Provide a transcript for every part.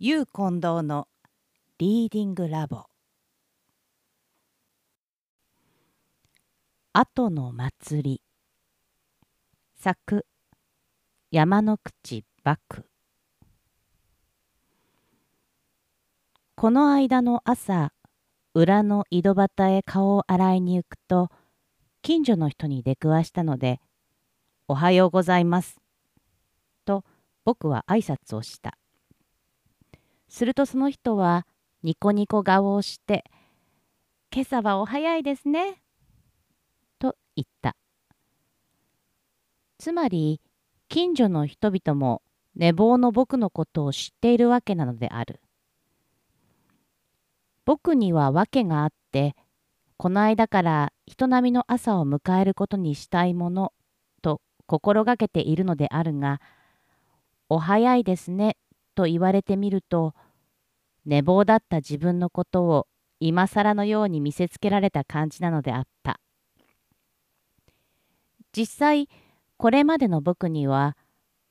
ゆう近藤のリーディングラボ。後の祭り。作山の口幕この間の朝裏の井戸端へ顔を洗いに行くと近所の人に出くわしたので「おはようございます」と僕は挨拶をした。するとその人はニコニコ顔をして「今朝はお早いですね」と言った。つまり近所の人々も寝坊の僕のことを知っているわけなのである。僕には訳があってこの間から人並みの朝を迎えることにしたいものと心がけているのであるが「お早いですね」と言われてみると寝坊だった自分のことを今更のように見せつけられた感じなのであった。実際これまでの僕には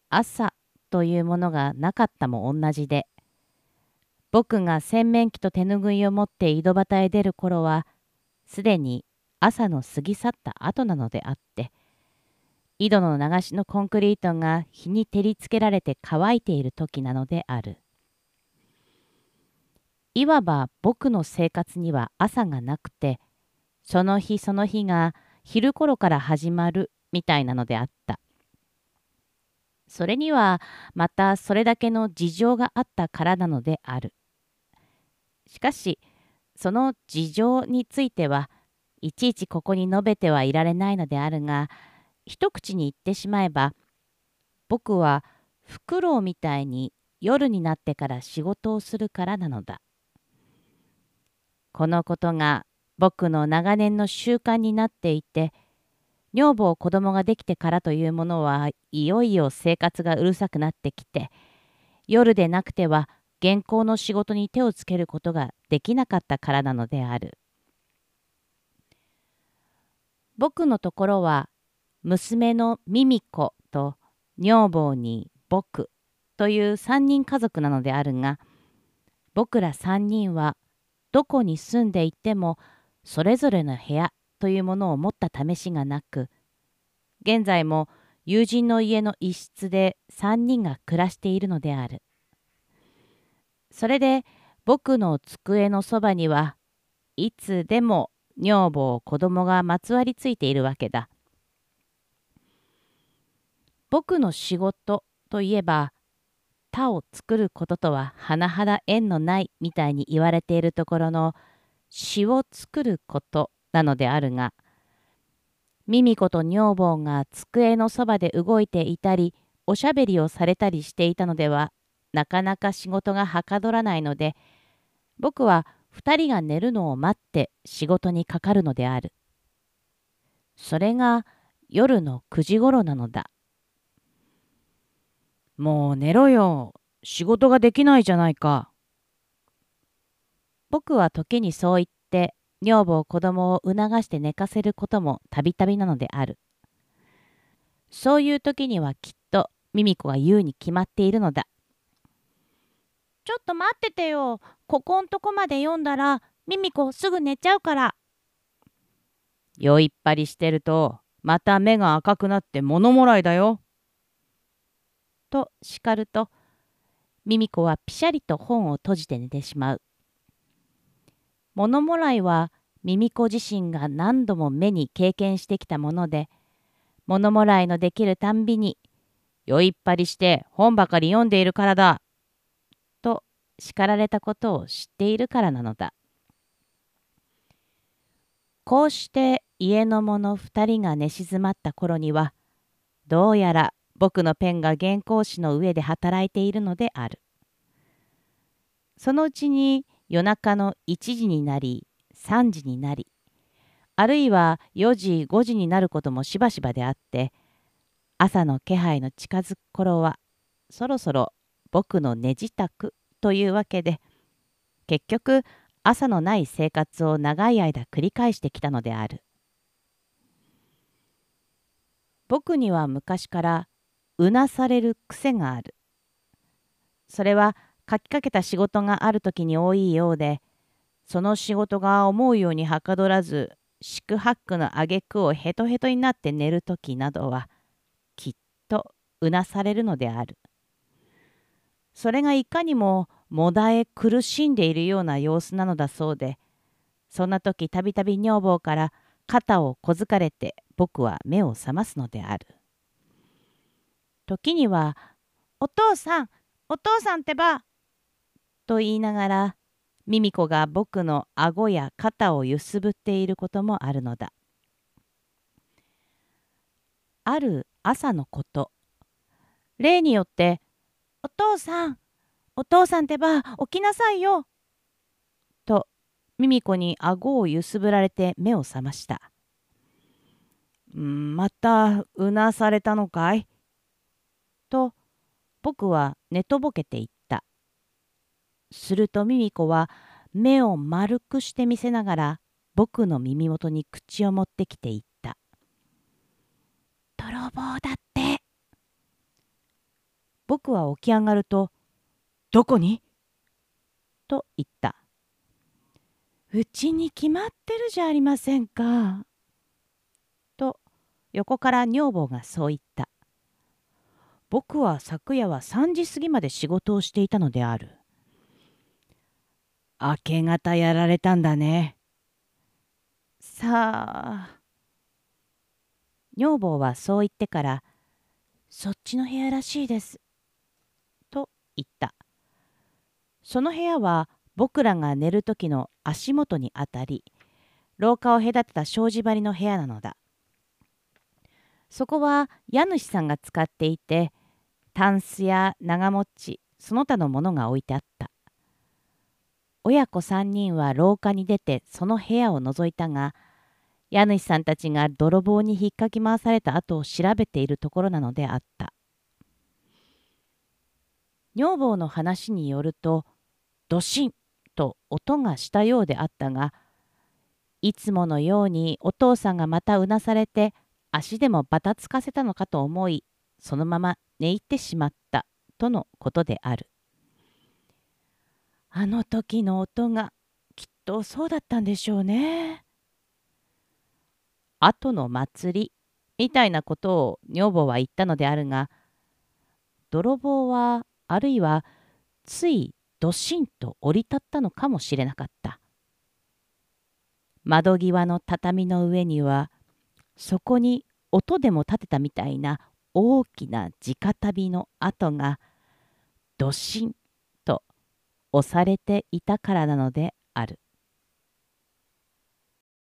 朝というものがなかったも同じで僕が洗面器と手ぬぐいを持って井戸端へ出る頃はすでに朝の過ぎ去った後なのであって井戸の流しのコンクリートが日に照りつけられて乾いている時なのである。いわば僕の生活には朝がなくてその日その日が昼頃から始まるみたいなのであった。それにはまたそれだけの事情があったからなのである。しかしその事情についてはいちいちここに述べてはいられないのであるが一口に言ってしまえば僕はフクロウみたいに夜になってから仕事をするからなのだ。このことが僕の長年の習慣になっていて女房子供ができてからというものはいよいよ生活がうるさくなってきて夜でなくては現行の仕事に手をつけることができなかったからなのである。僕のところは娘のミミコと女房に僕という3人家族なのであるが僕ら3人はどこに住んでいてもそれぞれの部屋というものを持った試しがなく現在も友人の家の一室で3人が暮らしているのである。それで僕の机のそばにはいつでも女房子供がまつわりついているわけだ。僕の仕事といえば他を作ることとは甚だ縁のないみたいに言われているところの詩を作ることなのであるがミミコと女房が机のそばで動いていたりおしゃべりをされたりしていたのではなかなか仕事がはかどらないので僕は2人が寝るのを待って仕事にかかるのである。それが夜の9時ごろなのだ。もう寝ろよ。仕事ができないじゃないか。僕は時にそう言って女房子供を促して寝かせることもたびたびなのである。そういう時にはきっとミミコが言うに決まっているのだ。ちょっと待っててよ。ここんとこまで読んだらミミコすぐ寝ちゃうから。酔いっぱりしてるとまた目が赤くなって物もらいだよ。と叱るとミミコはぴしゃりと本を閉じて寝てしまう。物もらいはミミコ自身が何度も目に経験してきたもので物もらいのできるたんびに「酔いっぱりして本ばかり読んでいるからだ」と叱られたことを知っているからなのだ。こうして家の者2人が寝静まった頃にはどうやら僕のペンが原稿紙の上で働いているのである。そのうちに夜中の1時になり3時になりあるいは4時5時になることもしばしばであって朝の気配の近づく頃はそろそろ僕の寝支度というわけで結局朝のない生活を長い間繰り返してきたのである僕には昔からうなされる癖がある。それは書きかけた仕事がある時に多いようでその仕事が思うようにはかどらず四苦八苦の挙句をヘトヘトになって寝る時などはきっとうなされるのである。それがいかにももだえ苦しんでいるような様子なのだそうでそんな時たびたび女房から肩をこづかれて僕は目を覚ますのである。時には「お父さんお父さんってば」と言いながらミミコが僕の顎や肩を揺すぶっていることもあるのだ。ある朝のこと例によって「お父さんお父さんってば起きなさいよ」とミミコに顎を揺すぶられて目を覚ました。またうなされたのかい？と僕は寝とぼけて言った。するとミミコは目を丸くして見せながら僕の耳元に口を持ってきて言った。泥棒だって。僕は起き上がると、どこに？と言った。うちに決まってるじゃありませんか。と横から女房がそう言った。僕は昨夜は3時過ぎまで仕事をしていたのである。明け方やられたんだね。さあ。女房はそう言ってから、そっちの部屋らしいです。と言った。その部屋は僕らが寝る時の足元にあたり、廊下を隔てた障子張りの部屋なのだ。そこは家主さんが使っていて、タンスや長持ちその他のものが置いてあった。親子3人は廊下に出てその部屋を覗いたが家主さんたちが泥棒に引っかき回された後を調べているところなのであった。女房の話によるとドシンと音がしたようであったがいつものようにお父さんがまたうなされて足でもばたつかせたのかと思いそのまま寝入ってしまったとのことである。あの時の音がきっとそうだったんでしょうね。後の祭りみたいなことを女房は言ったのであるが泥棒はあるいはついどしんと降り立ったのかもしれなかった。窓際の畳の上にはそこに音でも立てたみたいな大きな直旅の跡がどしんと押されていたからなのである。